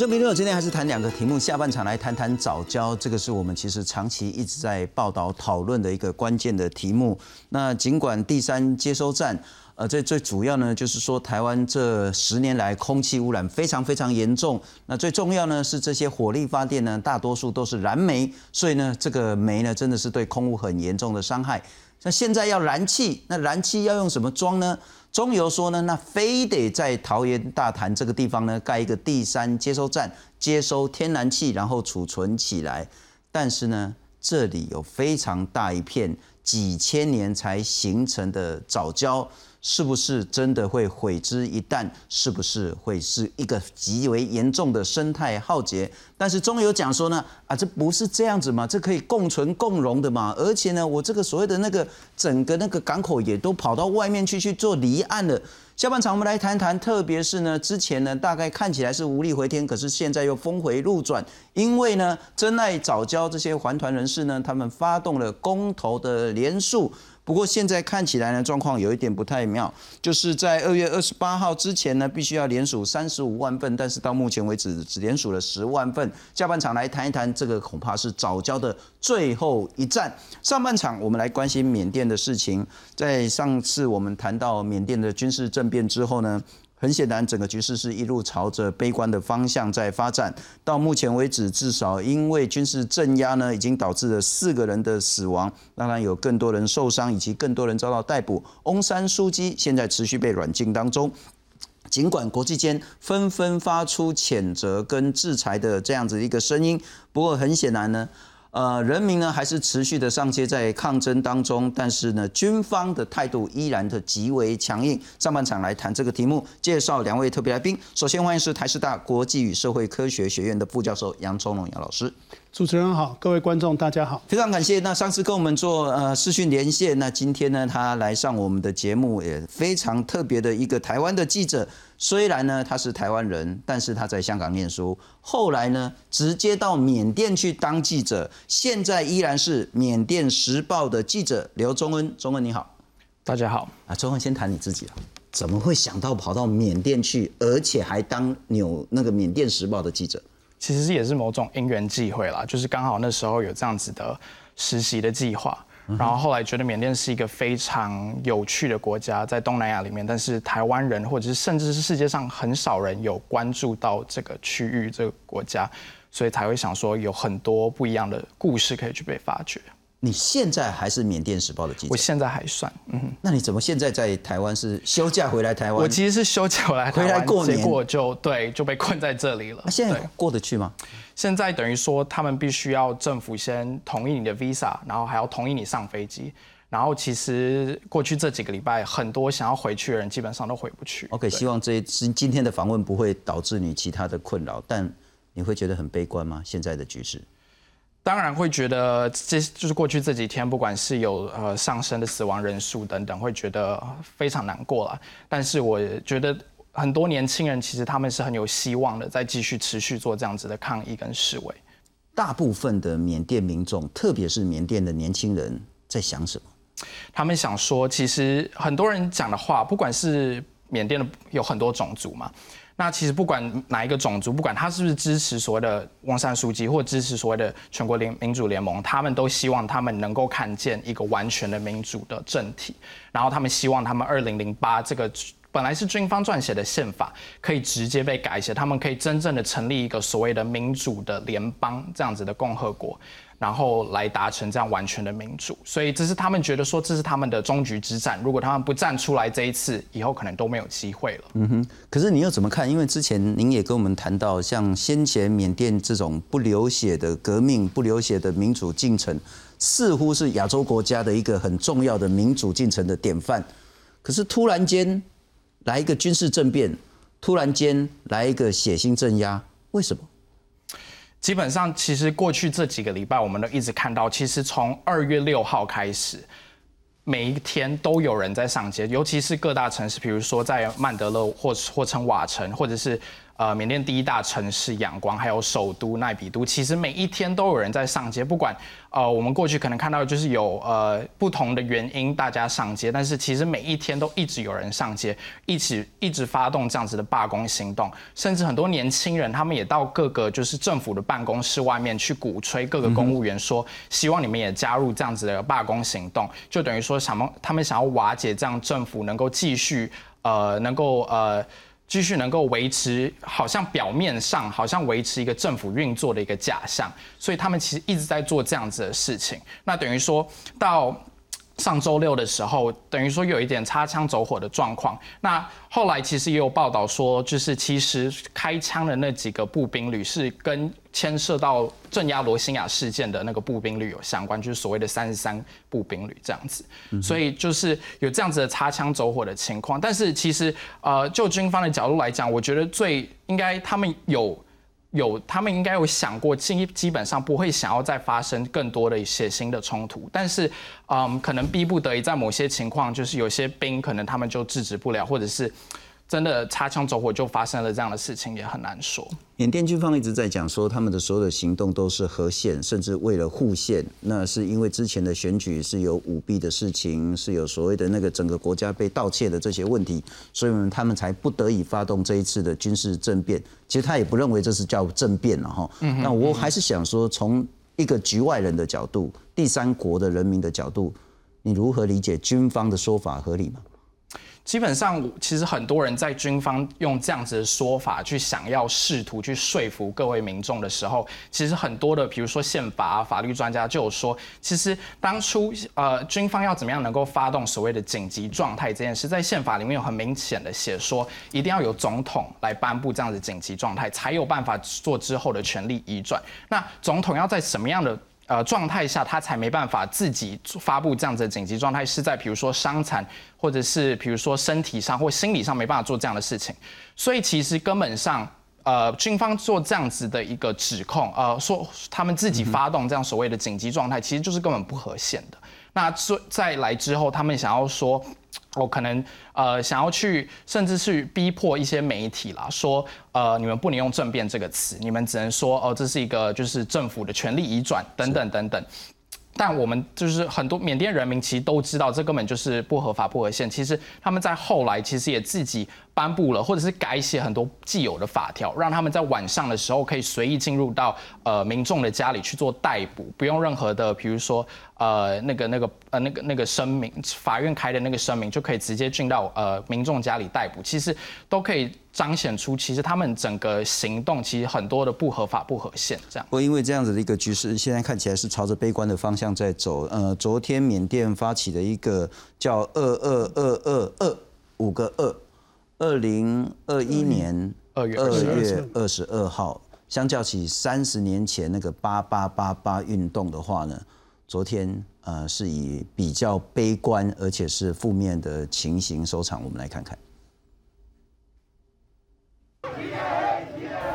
我这明六今天还是谈两个题目，下半场来谈谈早教，这个是我们其实长期一直在报道讨论的一个关键的题目。那尽管第三接收站，呃，这最主要呢，就是说台湾这十年来空气污染非常非常严重。那最重要呢是这些火力发电呢，大多数都是燃煤，所以呢，这个煤呢真的是对空污很严重的伤害。那现在要燃气，那燃气要用什么装呢？中油说呢，那非得在桃园大潭这个地方呢盖一个第三接收站，接收天然气，然后储存起来。但是呢，这里有非常大一片几千年才形成的藻礁。是不是真的会毁之一旦？是不是会是一个极为严重的生态浩劫？但是中油讲说呢，啊，这不是这样子嘛，这可以共存共荣的嘛。而且呢，我这个所谓的那个整个那个港口也都跑到外面去去做离岸了。下半场我们来谈谈，特别是呢，之前呢大概看起来是无力回天，可是现在又峰回路转，因为呢真爱早教这些还团人士呢，他们发动了公投的连署。不过现在看起来呢，状况有一点不太妙，就是在二月二十八号之前呢，必须要连署三十五万份，但是到目前为止只连署了十万份。下半场来谈一谈，这个恐怕是早交的最后一战。上半场我们来关心缅甸的事情，在上次我们谈到缅甸的军事政变之后呢。很显然，整个局势是一路朝着悲观的方向在发展。到目前为止，至少因为军事镇压呢，已经导致了四个人的死亡，当然有更多人受伤，以及更多人遭到逮捕。翁山书记现在持续被软禁当中。尽管国际间纷纷发出谴责跟制裁的这样子一个声音，不过很显然呢。呃，人民呢还是持续的上街在抗争当中，但是呢，军方的态度依然的极为强硬。上半场来谈这个题目，介绍两位特别来宾。首先欢迎是台师大国际与社会科学学院的副教授杨崇龙杨老师。主持人好，各位观众大家好，非常感谢。那上次跟我们做呃视讯连线，那今天呢他来上我们的节目，也非常特别的一个台湾的记者。虽然呢他是台湾人，但是他在香港念书，后来呢直接到缅甸去当记者，现在依然是缅甸时报的记者刘忠恩。忠恩你好，大家好。啊，忠恩先谈你自己啊，怎么会想到跑到缅甸去，而且还当纽那个缅甸时报的记者？其实也是某种因缘际会啦，就是刚好那时候有这样子的实习的计划，然后后来觉得缅甸是一个非常有趣的国家，在东南亚里面，但是台湾人或者是甚至是世界上很少人有关注到这个区域这个国家，所以才会想说有很多不一样的故事可以去被发掘。你现在还是缅甸时报的记者？我现在还算，嗯。那你怎么现在在台湾是休假回来台湾？我其实是休假回来回来过年，结果就对就被困在这里了。那现在过得去吗？现在等于说他们必须要政府先同意你的 visa，然后还要同意你上飞机。然后其实过去这几个礼拜，很多想要回去的人基本上都回不去。OK，希望这今今天的访问不会导致你其他的困扰，但你会觉得很悲观吗？现在的局势？当然会觉得这就是过去这几天，不管是有呃上升的死亡人数等等，会觉得非常难过了。但是我觉得很多年轻人其实他们是很有希望的，在继续持续做这样子的抗议跟示威。大部分的缅甸民众，特别是缅甸的年轻人，在想什么？他们想说，其实很多人讲的话，不管是缅甸的有很多种族嘛。那其实不管哪一个种族，不管他是不是支持所谓的翁山书记，或支持所谓的全国联民主联盟，他们都希望他们能够看见一个完全的民主的政体，然后他们希望他们二零零八这个本来是军方撰写的宪法可以直接被改写，他们可以真正的成立一个所谓的民主的联邦这样子的共和国。然后来达成这样完全的民主，所以这是他们觉得说这是他们的终局之战。如果他们不站出来，这一次以后可能都没有机会了。嗯哼。可是你又怎么看？因为之前您也跟我们谈到，像先前缅甸这种不流血的革命、不流血的民主进程，似乎是亚洲国家的一个很重要的民主进程的典范。可是突然间来一个军事政变，突然间来一个血腥镇压，为什么？基本上，其实过去这几个礼拜，我们都一直看到，其实从二月六号开始，每一天都有人在上街，尤其是各大城市，比如说在曼德勒或或称瓦城，或者是呃缅甸第一大城市仰光，还有首都奈比都，其实每一天都有人在上街，不管呃我们过去可能看到就是有呃不同的原因大家上街，但是其实每一天都一直有人上街，一起一直发动这样子的罢工行动，甚至很多年轻人他们也到各个就是政府的办公室外面去鼓吹各个公务员说，希望你们也加入这样子的罢工行动，就等于说想他们想要瓦解这样政府能够继续。呃，能够呃继续能够维持，好像表面上好像维持一个政府运作的一个假象，所以他们其实一直在做这样子的事情。那等于说到。上周六的时候，等于说有一点擦枪走火的状况。那后来其实也有报道说，就是其实开枪的那几个步兵旅是跟牵涉到镇压罗兴亚事件的那个步兵旅有相关，就是所谓的三十三步兵旅这样子。所以就是有这样子的擦枪走火的情况。但是其实呃，就军方的角度来讲，我觉得最应该他们有。有，他们应该有想过，基基本上不会想要再发生更多的一些新的冲突，但是，嗯，可能逼不得已，在某些情况，就是有些兵可能他们就制止不了，或者是。真的擦枪走火就发生了这样的事情，也很难说。缅甸军方一直在讲说，他们的所有的行动都是和宪，甚至为了护宪。那是因为之前的选举是有舞弊的事情，是有所谓的那个整个国家被盗窃的这些问题，所以他们才不得已发动这一次的军事政变。其实他也不认为这是叫政变了哈。那我还是想说，从一个局外人的角度，第三国的人民的角度，你如何理解军方的说法合理吗？基本上，其实很多人在军方用这样子的说法去想要试图去说服各位民众的时候，其实很多的，比如说宪法啊法律专家就有说，其实当初呃军方要怎么样能够发动所谓的紧急状态这件事，在宪法里面有很明显的写说，一定要有总统来颁布这样子紧急状态，才有办法做之后的权力移转。那总统要在什么样的？呃，状态下他才没办法自己发布这样子的紧急状态，是在比如说伤残，或者是比如说身体上或心理上没办法做这样的事情，所以其实根本上，呃，军方做这样子的一个指控，呃，说他们自己发动这样所谓的紧急状态，其实就是根本不合宪的。那再再来之后，他们想要说。我可能呃想要去，甚至去逼迫一些媒体啦，说呃你们不能用政变这个词，你们只能说哦这是一个就是政府的权力移转等等等等。但我们就是很多缅甸人民其实都知道，这根本就是不合法不合宪。其实他们在后来其实也自己颁布了，或者是改写很多既有的法条，让他们在晚上的时候可以随意进入到呃民众的家里去做逮捕，不用任何的，比如说呃那个那个呃那个那个声明，法院开的那个声明就可以直接进到呃民众家里逮捕。其实都可以。彰显出其实他们整个行动其实很多的不合法不合宪这样。不过因为这样子的一个局势，现在看起来是朝着悲观的方向在走。呃，昨天缅甸发起的一个叫“二二二二二五个二”，二零二一年二月二十二号，相较起三十年前那个八八八八运动的话呢，昨天呃是以比较悲观而且是负面的情形收场。我们来看看。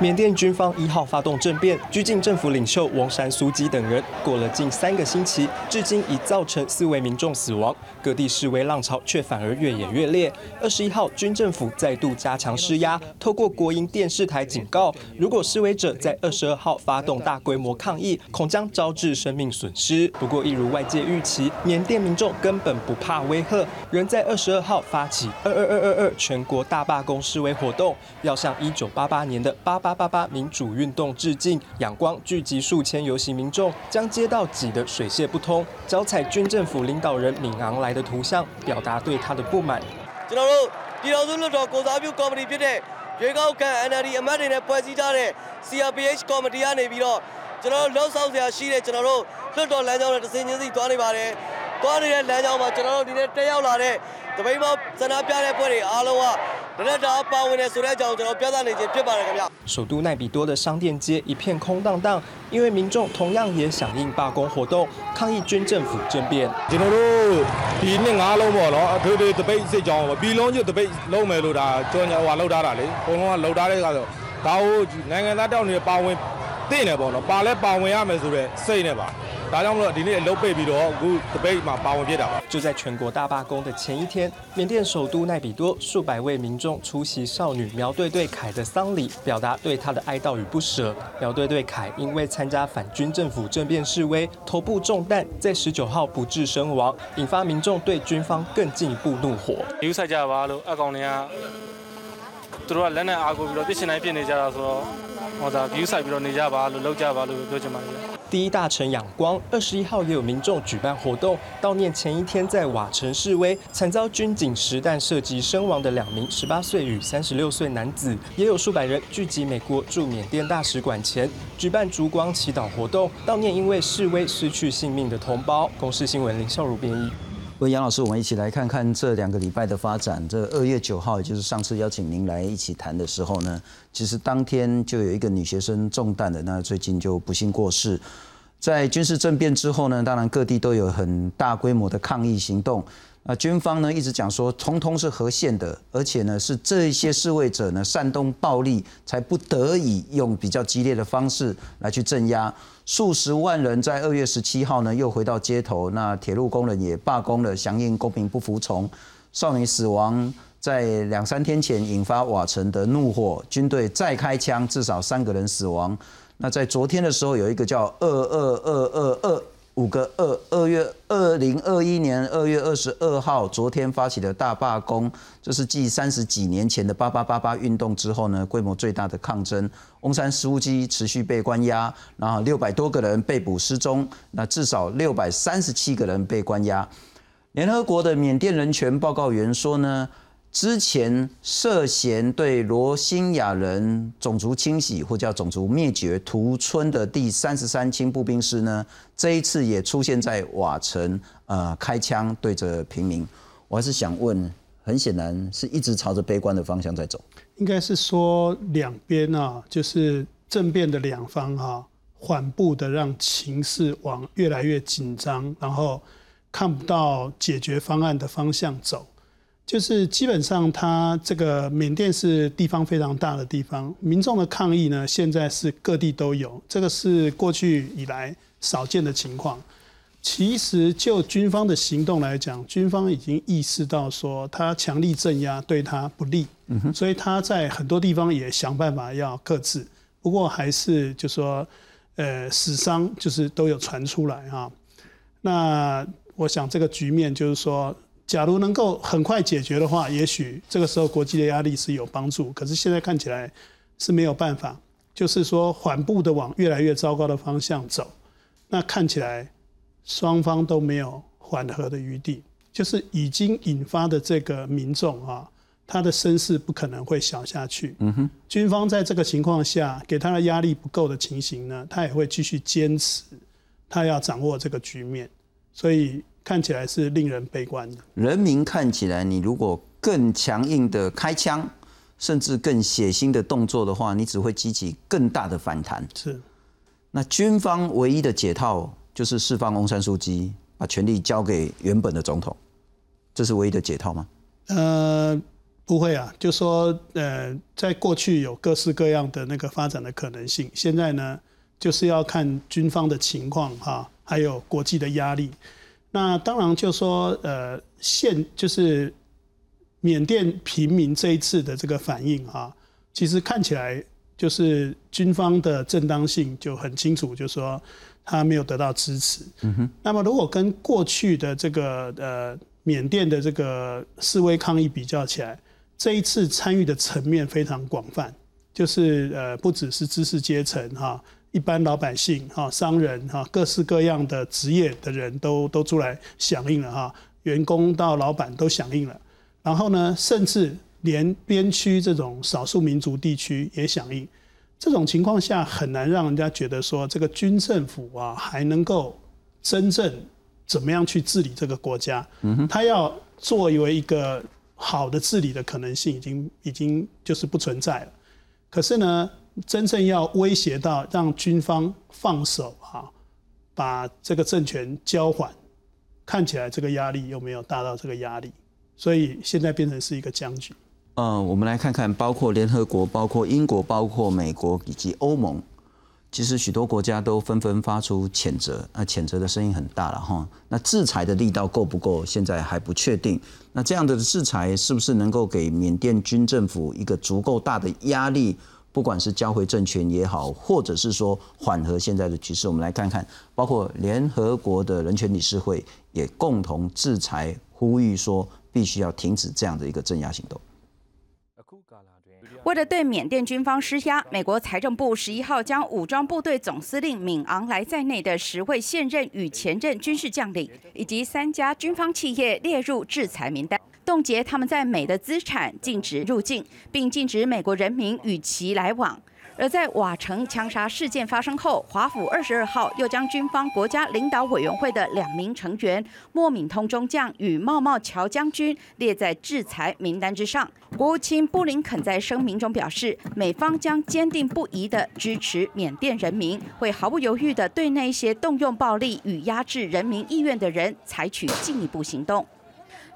缅甸军方一号发动政变，拘禁政府领袖翁山苏基等人。过了近三个星期，至今已造成四位民众死亡，各地示威浪潮却反而越演越烈。二十一号，军政府再度加强施压，透过国营电视台警告，如果示威者在二十二号发动大规模抗议，恐将招致生命损失。不过，一如外界预期，缅甸民众根本不怕威吓，仍在二十二号发起二二二二二全国大罢工示威活动，要向一九八八年的八。八八八民主运动致敬，仰光聚集数千游行民众，将街道挤得水泄不通，脚踩军政府领导人敏昂来的图像，表达对他的不满。ကျွန်တော်တို့ပြည်တော်စုလွှတ်တော်ကိုစားပြုကော်မတီဖြစ်တဲ့ရွေးကောက်ခံ NLD အမတ်တွေနဲ့ဖွဲ့စည်းထားတဲ့ CRPH ကော်မတီကနေပြီးတော့ကျွန်တော်တို့လှုပ်ဆောင်စရာရှိတဲ့ကျွန်တော်တို့လွှတ်တော်လမ်းကြောင်းနဲ့တစ်စင်းချင်းစီသွားနေပါတယ်။ သွားနေတဲ့လမ်းကြောင်းမှာကျွန်တော်တို့ဒီနေ့တက်ရောက်လာတဲ့တပိတ်မောဆန္ဒပြတဲ့ဖွဲ့တွေအားလုံးက首都奈比多的商店街一片空荡荡，因为民众同样也响应罢工活动，抗议军政府政变。ကျွန်တော်တို့ဒီနှစ်ငါးလုံးပေါ့နော်အထွေထွေတပိတ်စစ်ကြောင်းပြည်လုံးကျွတ်တပိတ်လုံးမယ်လို့ဒါကြောညာဟိုလောက်ထားတာလေအကုန်လုံးကလောက်ထားတဲ့ကတော့ဒါကိုနိုင်ငံသားတောက်နေပါဝင်သိနေပေါ့နော်ပါလဲပါဝင်ရမယ်ဆိုတဲ့စိတ်နဲ့ပါ ဒါကြောင့်မလို့ဒီနေ့အလုပ်ပိတ်ပြီးတော့အခုတပိတ်မှာပါဝင်ဖြစ်တာပါ就在全国大罢工的前一天，缅甸首都奈比多数百位民众出席少女苗队队凯的丧礼，表达对她的哀悼与不舍。苗队队凯因为参加反军政府政变示威，头部中弹，在十九号不治身亡，引发民众对军方更进一步怒火。ယူဆိုင်ကြပါလို့အကောင်တွေကသူတို့ကလက်နဲ့အားကိုပြီးတော့ပြစ်ရှင်တိုင်းပြစ်နေကြတာဆိုတော့ဟောဒါ view ဆိုင်ပြီးတော့နေကြပါလို့လောက်ကြပါလို့ပြောချင်ပါတယ်ဗျ 第一大臣仰光，二十一号也有民众举办活动，悼念前一天在瓦城示威惨遭军警实弹射击身亡的两名十八岁与三十六岁男子，也有数百人聚集美国驻缅甸大使馆前，举办烛光祈祷活动，悼念因为示威失去性命的同胞。公视新闻林孝如编译。问杨老师，我们一起来看看这两个礼拜的发展。这二月九号，也就是上次邀请您来一起谈的时候呢，其实当天就有一个女学生中弹的，那最近就不幸过世。在军事政变之后呢，当然各地都有很大规模的抗议行动。那军方呢一直讲说，通通是合宪的，而且呢是这些示威者呢煽动暴力，才不得已用比较激烈的方式来去镇压。数十万人在二月十七号呢又回到街头，那铁路工人也罢工了，响应公民不服从。少女死亡，在两三天前引发瓦城的怒火，军队再开枪，至少三个人死亡。那在昨天的时候，有一个叫二二二二二。五个二二月二零二一年二月二十二号，昨天发起的大罢工，这是继三十几年前的八八八八运动之后呢，规模最大的抗争。翁山书记持续被关押，然后六百多个人被捕失踪，那至少六百三十七个人被关押。联合国的缅甸人权报告员说呢。之前涉嫌对罗兴亚人种族清洗或叫种族灭绝屠村的第三十三轻步兵师呢，这一次也出现在瓦城，呃，开枪对着平民。我还是想问，很显然是一直朝着悲观的方向在走。应该是说两边啊，就是政变的两方哈，缓步的让情势往越来越紧张，然后看不到解决方案的方向走。就是基本上，它这个缅甸是地方非常大的地方，民众的抗议呢，现在是各地都有，这个是过去以来少见的情况。其实就军方的行动来讲，军方已经意识到说，他强力镇压对他不利，所以他在很多地方也想办法要克制。不过还是就说，呃，死伤就是都有传出来哈。那我想这个局面就是说。假如能够很快解决的话，也许这个时候国际的压力是有帮助。可是现在看起来是没有办法，就是说缓步的往越来越糟糕的方向走。那看起来双方都没有缓和的余地，就是已经引发的这个民众啊，他的声势不可能会小下去。嗯哼，军方在这个情况下给他的压力不够的情形呢，他也会继续坚持，他要掌握这个局面，所以。看起来是令人悲观的。人民看起来，你如果更强硬的开枪，甚至更血腥的动作的话，你只会激起更大的反弹。是。那军方唯一的解套就是释放翁山书记，把权力交给原本的总统，这是唯一的解套吗？呃，不会啊。就说呃，在过去有各式各样的那个发展的可能性，现在呢，就是要看军方的情况哈，还有国际的压力。那当然就说，呃，现就是缅甸平民这一次的这个反应啊，其实看起来就是军方的正当性就很清楚，就说他没有得到支持。嗯哼。那么如果跟过去的这个呃缅甸的这个示威抗议比较起来，这一次参与的层面非常广泛，就是呃不只是知识阶层哈。一般老百姓、哈商人、哈各式各样的职业的人都都出来响应了哈，员工到老板都响应了，然后呢，甚至连边区这种少数民族地区也响应。这种情况下，很难让人家觉得说这个军政府啊还能够真正怎么样去治理这个国家。嗯他要作为一个好的治理的可能性，已经已经就是不存在了。可是呢？真正要威胁到让军方放手哈，把这个政权交还，看起来这个压力有没有大到这个压力？所以现在变成是一个僵局。嗯，我们来看看，包括联合国、包括英国、包括美国以及欧盟，其实许多国家都纷纷发出谴责，那谴责的声音很大了哈。那制裁的力道够不够，现在还不确定。那这样的制裁是不是能够给缅甸军政府一个足够大的压力？不管是交回政权也好，或者是说缓和现在的局势，我们来看看，包括联合国的人权理事会也共同制裁，呼吁说必须要停止这样的一个镇压行动。为了对缅甸军方施压，美国财政部十一号将武装部队总司令敏昂莱在内的十位现任与前任军事将领，以及三家军方企业列入制裁名单，冻结他们在美的资产，禁止入境，并禁止美国人民与其来往。而在瓦城枪杀事件发生后，华府二十二号又将军方国家领导委员会的两名成员莫敏通中将与茂茂乔将军列在制裁名单之上。国务卿布林肯在声明中表示，美方将坚定不移地支持缅甸人民，会毫不犹豫地对那些动用暴力与压制人民意愿的人采取进一步行动。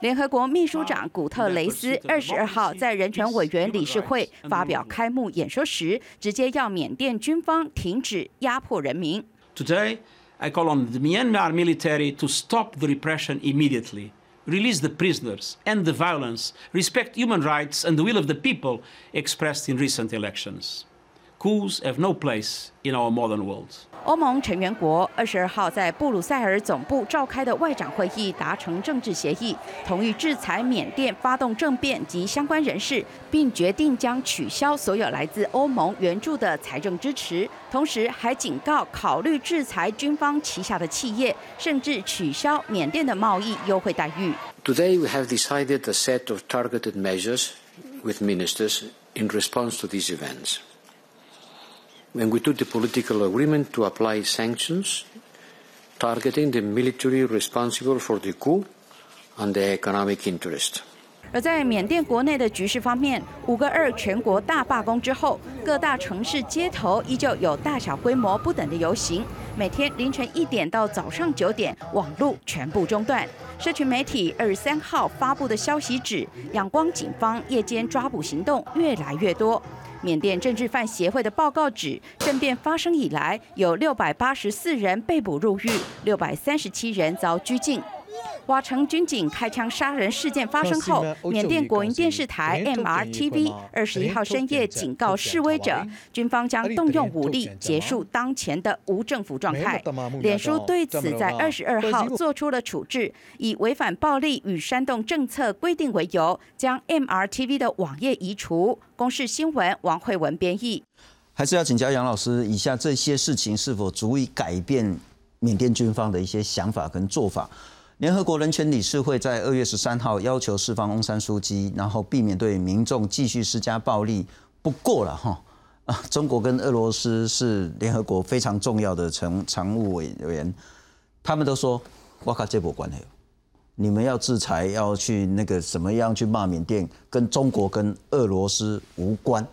联合国秘书长古特雷斯二十二号在人权委员理事会发表开幕演说时，直接要缅甸军方停止压迫人民。Today, I call on the Myanmar military to stop the repression immediately, release the prisoners, end the violence, respect human rights and the will of the people expressed in recent elections. Coups have no place in our modern world. 欧盟成员国二十二号在布鲁塞尔总部召开的外长会议达成政治协议，同意制裁缅甸发动政变及相关人士，并决定将取消所有来自欧盟援助的财政支持，同时还警告考虑制裁军方旗下的企业，甚至取消缅甸的贸易优惠待遇。Today we have decided a set of targeted measures with ministers in response to these events. When we took the political agreement to apply sanctions targeting the military responsible for the coup and the economic interest. 而在缅甸国内的局势方面，五个二全国大罢工之后，各大城市街头依旧有大小规模不等的游行。每天凌晨一点到早上九点，网络全部中断。社群媒体二十三号发布的消息指，仰光警方夜间抓捕行动越来越多。缅甸政治犯协会的报告指，政变发生以来，有六百八十四人被捕入狱，六百三十七人遭拘禁。瓦城军警开枪杀人事件发生后，缅甸国营电视台 MRTV 二十一号深夜警告示威者，军方将动用武力结束当前的无政府状态。脸书对此在二十二号做出了处置，以违反暴力与煽动政策规定为由，将 MRTV 的网页移除。公视新闻王慧文编译。还是要请教杨老师，以下这些事情是否足以改变缅甸军方的一些想法跟做法？联合国人权理事会在二月十三号要求释放翁山书记，然后避免对民众继续施加暴力。不过了哈啊，中国跟俄罗斯是联合国非常重要的常常务委员，他们都说我靠这波关系，你们要制裁要去那个怎么样去骂缅甸，跟中国跟俄罗斯无关。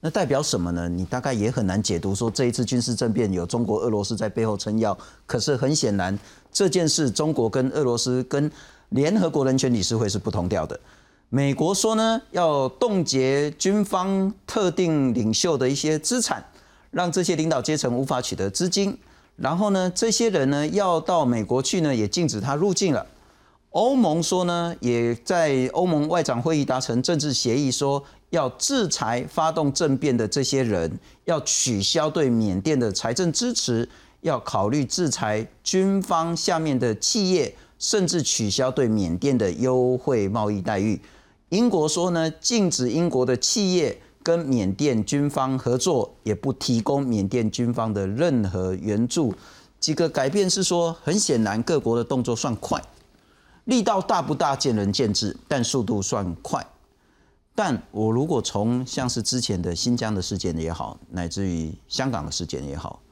那代表什么呢？你大概也很难解读说这一次军事政变有中国、俄罗斯在背后撑腰。可是很显然，这件事中国跟俄罗斯跟联合国人权理事会是不同调的。美国说呢，要冻结军方特定领袖的一些资产，让这些领导阶层无法取得资金。然后呢，这些人呢要到美国去呢，也禁止他入境了。欧盟说呢，也在欧盟外长会议达成政治协议说。要制裁发动政变的这些人，要取消对缅甸的财政支持，要考虑制裁军方下面的企业，甚至取消对缅甸的优惠贸易待遇。英国说呢，禁止英国的企业跟缅甸军方合作，也不提供缅甸军方的任何援助。几个改变是说，很显然各国的动作算快，力道大不大见仁见智，但速度算快。但我如果从像是之前的新疆的事件也好，乃至于香港的事件也好，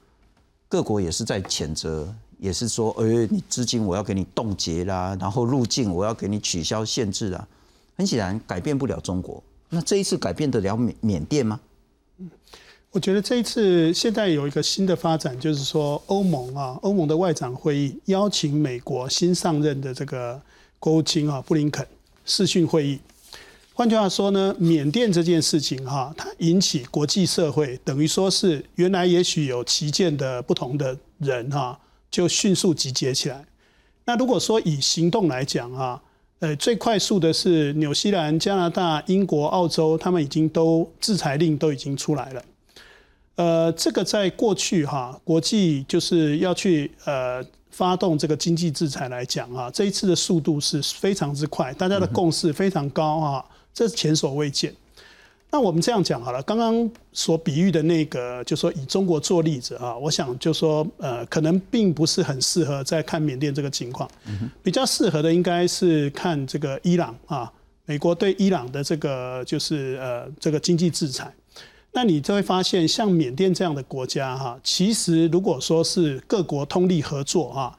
各国也是在谴责，也是说，哎，你资金我要给你冻结啦，然后入境我要给你取消限制啊，很显然改变不了中国。那这一次改变得了缅缅甸吗？嗯我觉得这一次现在有一个新的发展，就是说欧盟啊，欧盟的外长会议邀请美国新上任的这个国务卿啊布林肯视讯会议。换句话说呢，缅甸这件事情哈，它引起国际社会，等于说是原来也许有旗舰的不同的人哈，就迅速集结起来。那如果说以行动来讲哈，呃，最快速的是纽西兰、加拿大、英国、澳洲，他们已经都制裁令都已经出来了。呃，这个在过去哈，国际就是要去呃发动这个经济制裁来讲啊，这一次的速度是非常之快，大家的共识非常高啊。这是前所未见。那我们这样讲好了，刚刚所比喻的那个，就说以中国做例子啊，我想就说呃，可能并不是很适合在看缅甸这个情况，比较适合的应该是看这个伊朗啊，美国对伊朗的这个就是呃这个经济制裁。那你就会发现，像缅甸这样的国家哈，其实如果说是各国通力合作哈，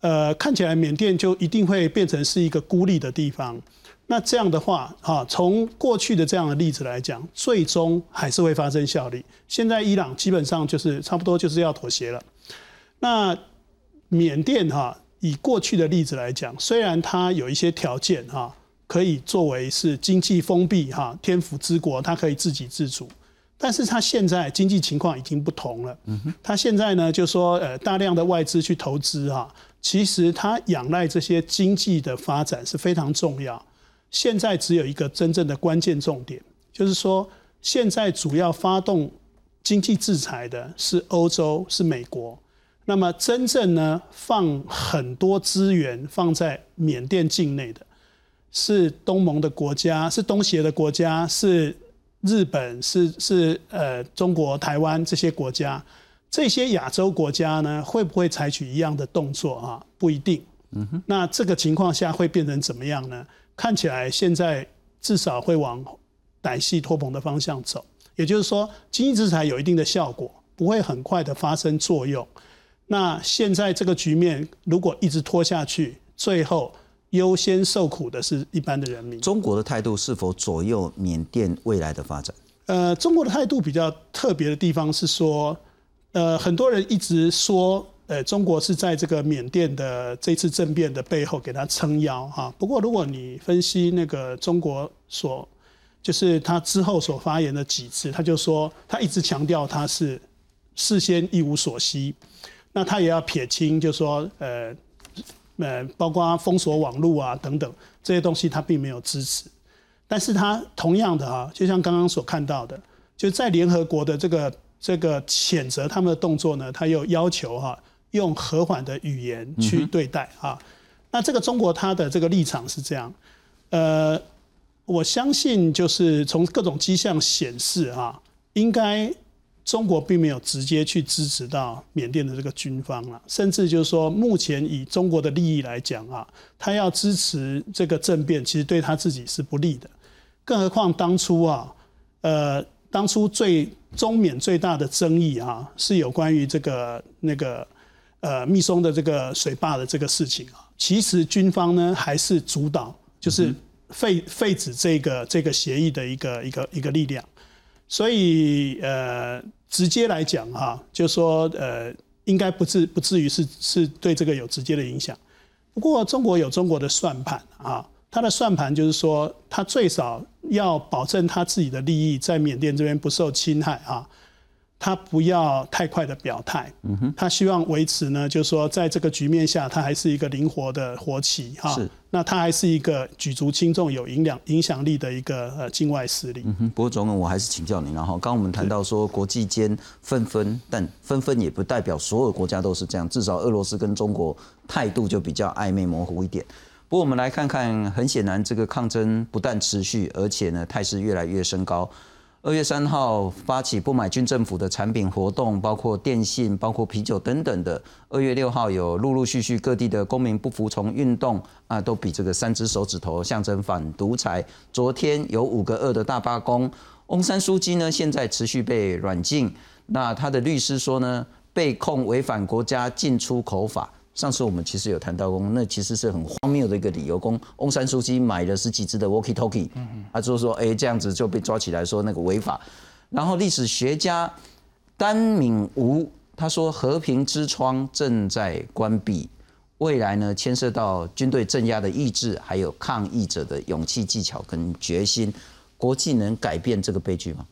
呃，看起来缅甸就一定会变成是一个孤立的地方。那这样的话，哈，从过去的这样的例子来讲，最终还是会发生效力。现在伊朗基本上就是差不多就是要妥协了。那缅甸哈，以过去的例子来讲，虽然它有一些条件哈，可以作为是经济封闭哈，天府之国，它可以自给自足，但是它现在经济情况已经不同了。嗯哼，它现在呢，就说呃，大量的外资去投资哈，其实它仰赖这些经济的发展是非常重要。现在只有一个真正的关键重点，就是说，现在主要发动经济制裁的是欧洲，是美国。那么，真正呢，放很多资源放在缅甸境内的，是东盟的国家，是东协的国家，是日本，是是呃中国台湾这些国家。这些亚洲国家呢，会不会采取一样的动作啊？不一定。嗯哼。那这个情况下会变成怎么样呢？看起来现在至少会往歹系托棚的方向走，也就是说，经济制裁有一定的效果，不会很快的发生作用。那现在这个局面如果一直拖下去，最后优先受苦的是一般的人民。中国的态度是否左右缅甸未来的发展？呃，中国的态度比较特别的地方是说，呃，很多人一直说。呃，中国是在这个缅甸的这次政变的背后给他撑腰哈。不过，如果你分析那个中国所，就是他之后所发言的几次，他就说他一直强调他是事先一无所悉。那他也要撇清，就说呃呃，包括封锁网络啊等等这些东西，他并没有支持。但是他同样的哈，就像刚刚所看到的，就在联合国的这个这个谴责他们的动作呢，他又要求哈。用和缓的语言去对待啊，那这个中国它的这个立场是这样，呃，我相信就是从各种迹象显示啊，应该中国并没有直接去支持到缅甸的这个军方了，甚至就是说，目前以中国的利益来讲啊，他要支持这个政变，其实对他自己是不利的，更何况当初啊，呃，当初最中缅最大的争议啊，是有关于这个那个。呃，密松的这个水坝的这个事情啊，其实军方呢还是主导，就是废废止这个这个协议的一个一个一个力量。所以呃，直接来讲哈，就说呃，应该不至不至于是是对这个有直接的影响。不过中国有中国的算盘啊，他的算盘就是说，他最少要保证他自己的利益在缅甸这边不受侵害啊。他不要太快的表态，他希望维持呢，就是说，在这个局面下，他还是一个灵活的活棋哈。是，那他还是一个举足轻重、有影响影响力的一个呃境外势力。嗯哼，不过总统，我还是请教您，然后刚刚我们谈到说国际间纷纷，但纷纷也不代表所有国家都是这样，至少俄罗斯跟中国态度就比较暧昧模糊一点。不过我们来看看，很显然这个抗争不但持续，而且呢态势越来越升高。二月三号发起不买军政府的产品活动，包括电信、包括啤酒等等的。二月六号有陆陆续续各地的公民不服从运动啊，都比这个三只手指头象征反独裁。昨天有五个二的大罢工，翁山书记呢现在持续被软禁。那他的律师说呢，被控违反国家进出口法。上次我们其实有谈到过，那其实是很荒谬的一个理由。公翁山书记买了十几只的 walkie talkie，他就说：“哎，这样子就被抓起来说那个违法。”然后历史学家丹敏吴他说：“和平之窗正在关闭。”未来呢，牵涉到军队镇压的意志，还有抗议者的勇气、技巧跟决心，国际能改变这个悲剧吗？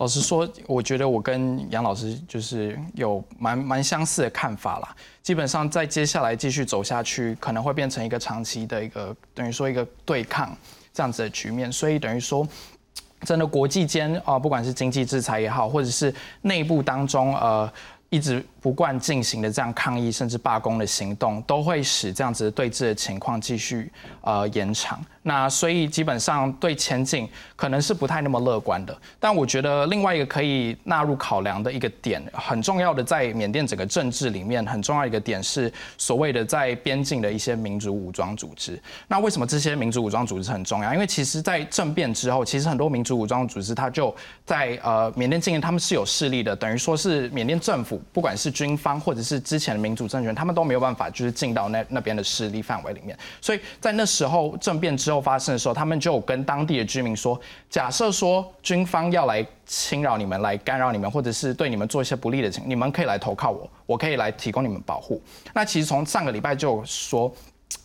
老实说，我觉得我跟杨老师就是有蛮蛮相似的看法啦。基本上在接下来继续走下去，可能会变成一个长期的一个等于说一个对抗这样子的局面。所以等于说，真的国际间啊，不管是经济制裁也好，或者是内部当中呃一直。不断进行的这样抗议甚至罢工的行动，都会使这样子的对峙的情况继续呃延长。那所以基本上对前景可能是不太那么乐观的。但我觉得另外一个可以纳入考量的一个点，很重要的在缅甸整个政治里面很重要一个点是所谓的在边境的一些民族武装组织。那为什么这些民族武装组织很重要？因为其实，在政变之后，其实很多民族武装组织它就在呃缅甸境内他们是有势力的，等于说是缅甸政府不管是军方或者是之前的民主政权，他们都没有办法就是进到那那边的势力范围里面。所以在那时候政变之后发生的时候，他们就跟当地的居民说：假设说军方要来侵扰你们、来干扰你们，或者是对你们做一些不利的情，你们可以来投靠我，我可以来提供你们保护。那其实从上个礼拜就说。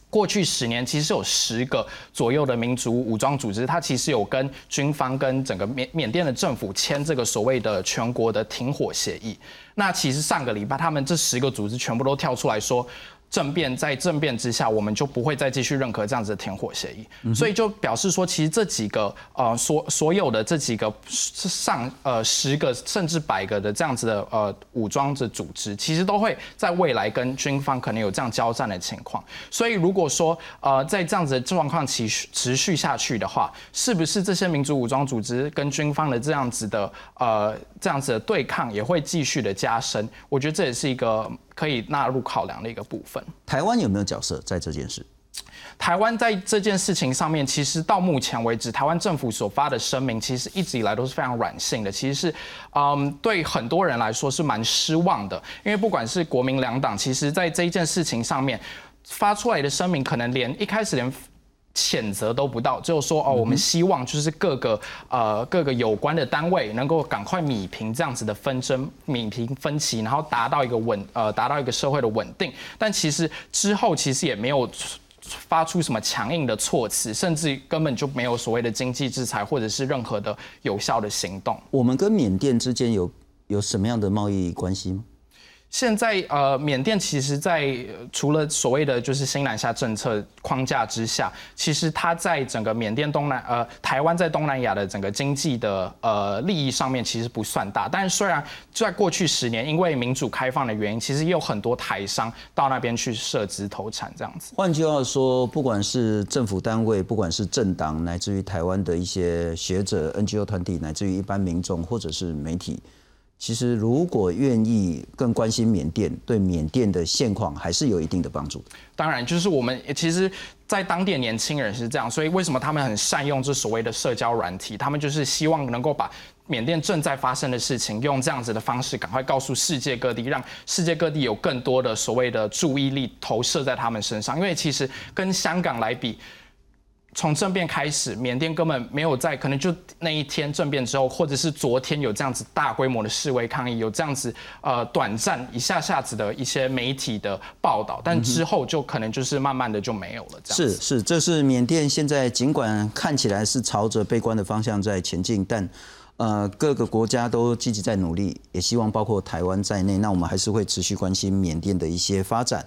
过去十年，其实有十个左右的民族武装组织，它其实有跟军方、跟整个缅缅甸的政府签这个所谓的全国的停火协议。那其实上个礼拜，他们这十个组织全部都跳出来说。政变在政变之下，我们就不会再继续认可这样子的停火协议，所以就表示说，其实这几个呃所所有的这几个上呃十个甚至百个的这样子的呃武装的组织，其实都会在未来跟军方可能有这样交战的情况。所以如果说呃在这样子的状况持续持续下去的话，是不是这些民族武装组织跟军方的这样子的呃这样子的对抗也会继续的加深？我觉得这也是一个。可以纳入考量的一个部分。台湾有没有角色在这件事？台湾在这件事情上面，其实到目前为止，台湾政府所发的声明，其实一直以来都是非常软性的。其实是，嗯，对很多人来说是蛮失望的。因为不管是国民两党，其实在这一件事情上面发出来的声明，可能连一开始连。谴责都不到，就说哦，我们希望就是各个呃各个有关的单位能够赶快米平这样子的纷争，米平分歧，然后达到一个稳呃达到一个社会的稳定。但其实之后其实也没有发出什么强硬的措辞，甚至根本就没有所谓的经济制裁或者是任何的有效的行动。我们跟缅甸之间有有什么样的贸易关系吗？现在呃，缅甸其实，在除了所谓的就是新南下政策框架之下，其实它在整个缅甸东南呃台湾在东南亚的整个经济的呃利益上面其实不算大。但是虽然在过去十年，因为民主开放的原因，其实也有很多台商到那边去设资投产这样子。换句话说，不管是政府单位，不管是政党，乃至于台湾的一些学者、NGO 团体，乃至于一般民众或者是媒体。其实，如果愿意更关心缅甸，对缅甸的现况还是有一定的帮助。当然，就是我们其实，在当地年轻人是这样，所以为什么他们很善用这所谓的社交软体？他们就是希望能够把缅甸正在发生的事情，用这样子的方式赶快告诉世界各地，让世界各地有更多的所谓的注意力投射在他们身上。因为其实跟香港来比。从政变开始，缅甸根本没有在，可能就那一天政变之后，或者是昨天有这样子大规模的示威抗议，有这样子呃短暂一下下子的一些媒体的报道，但之后就可能就是慢慢的就没有了。这样是是，这是缅甸现在尽管看起来是朝着悲观的方向在前进，但。呃，各个国家都积极在努力，也希望包括台湾在内。那我们还是会持续关心缅甸的一些发展。